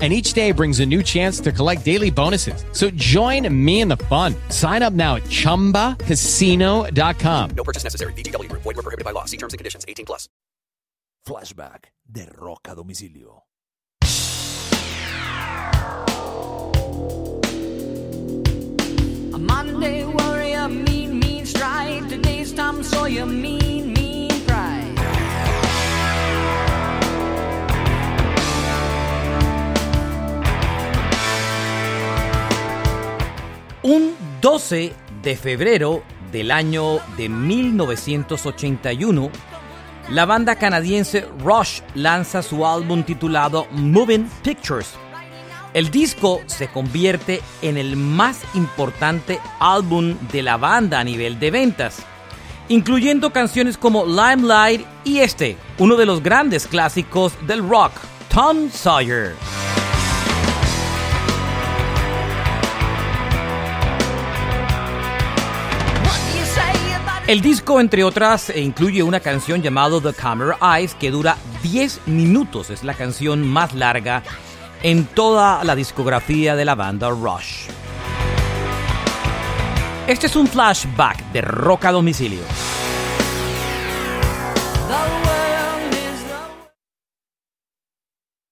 and each day brings a new chance to collect daily bonuses. So join me in the fun. Sign up now at ChumbaCasino.com. No purchase necessary. VGW Group. Void were prohibited by law. See terms and conditions. 18 plus. Flashback de Rock a Domicilio. A Monday warrior, mean, mean stride. Today's Tom Sawyer, mean, mean Un 12 de febrero del año de 1981, la banda canadiense Rush lanza su álbum titulado Moving Pictures. El disco se convierte en el más importante álbum de la banda a nivel de ventas, incluyendo canciones como Limelight y este, uno de los grandes clásicos del rock, Tom Sawyer. El disco, entre otras, incluye una canción llamada The Camera Eyes que dura 10 minutos. Es la canción más larga en toda la discografía de la banda Rush. Este es un flashback de Rock a Domicilio.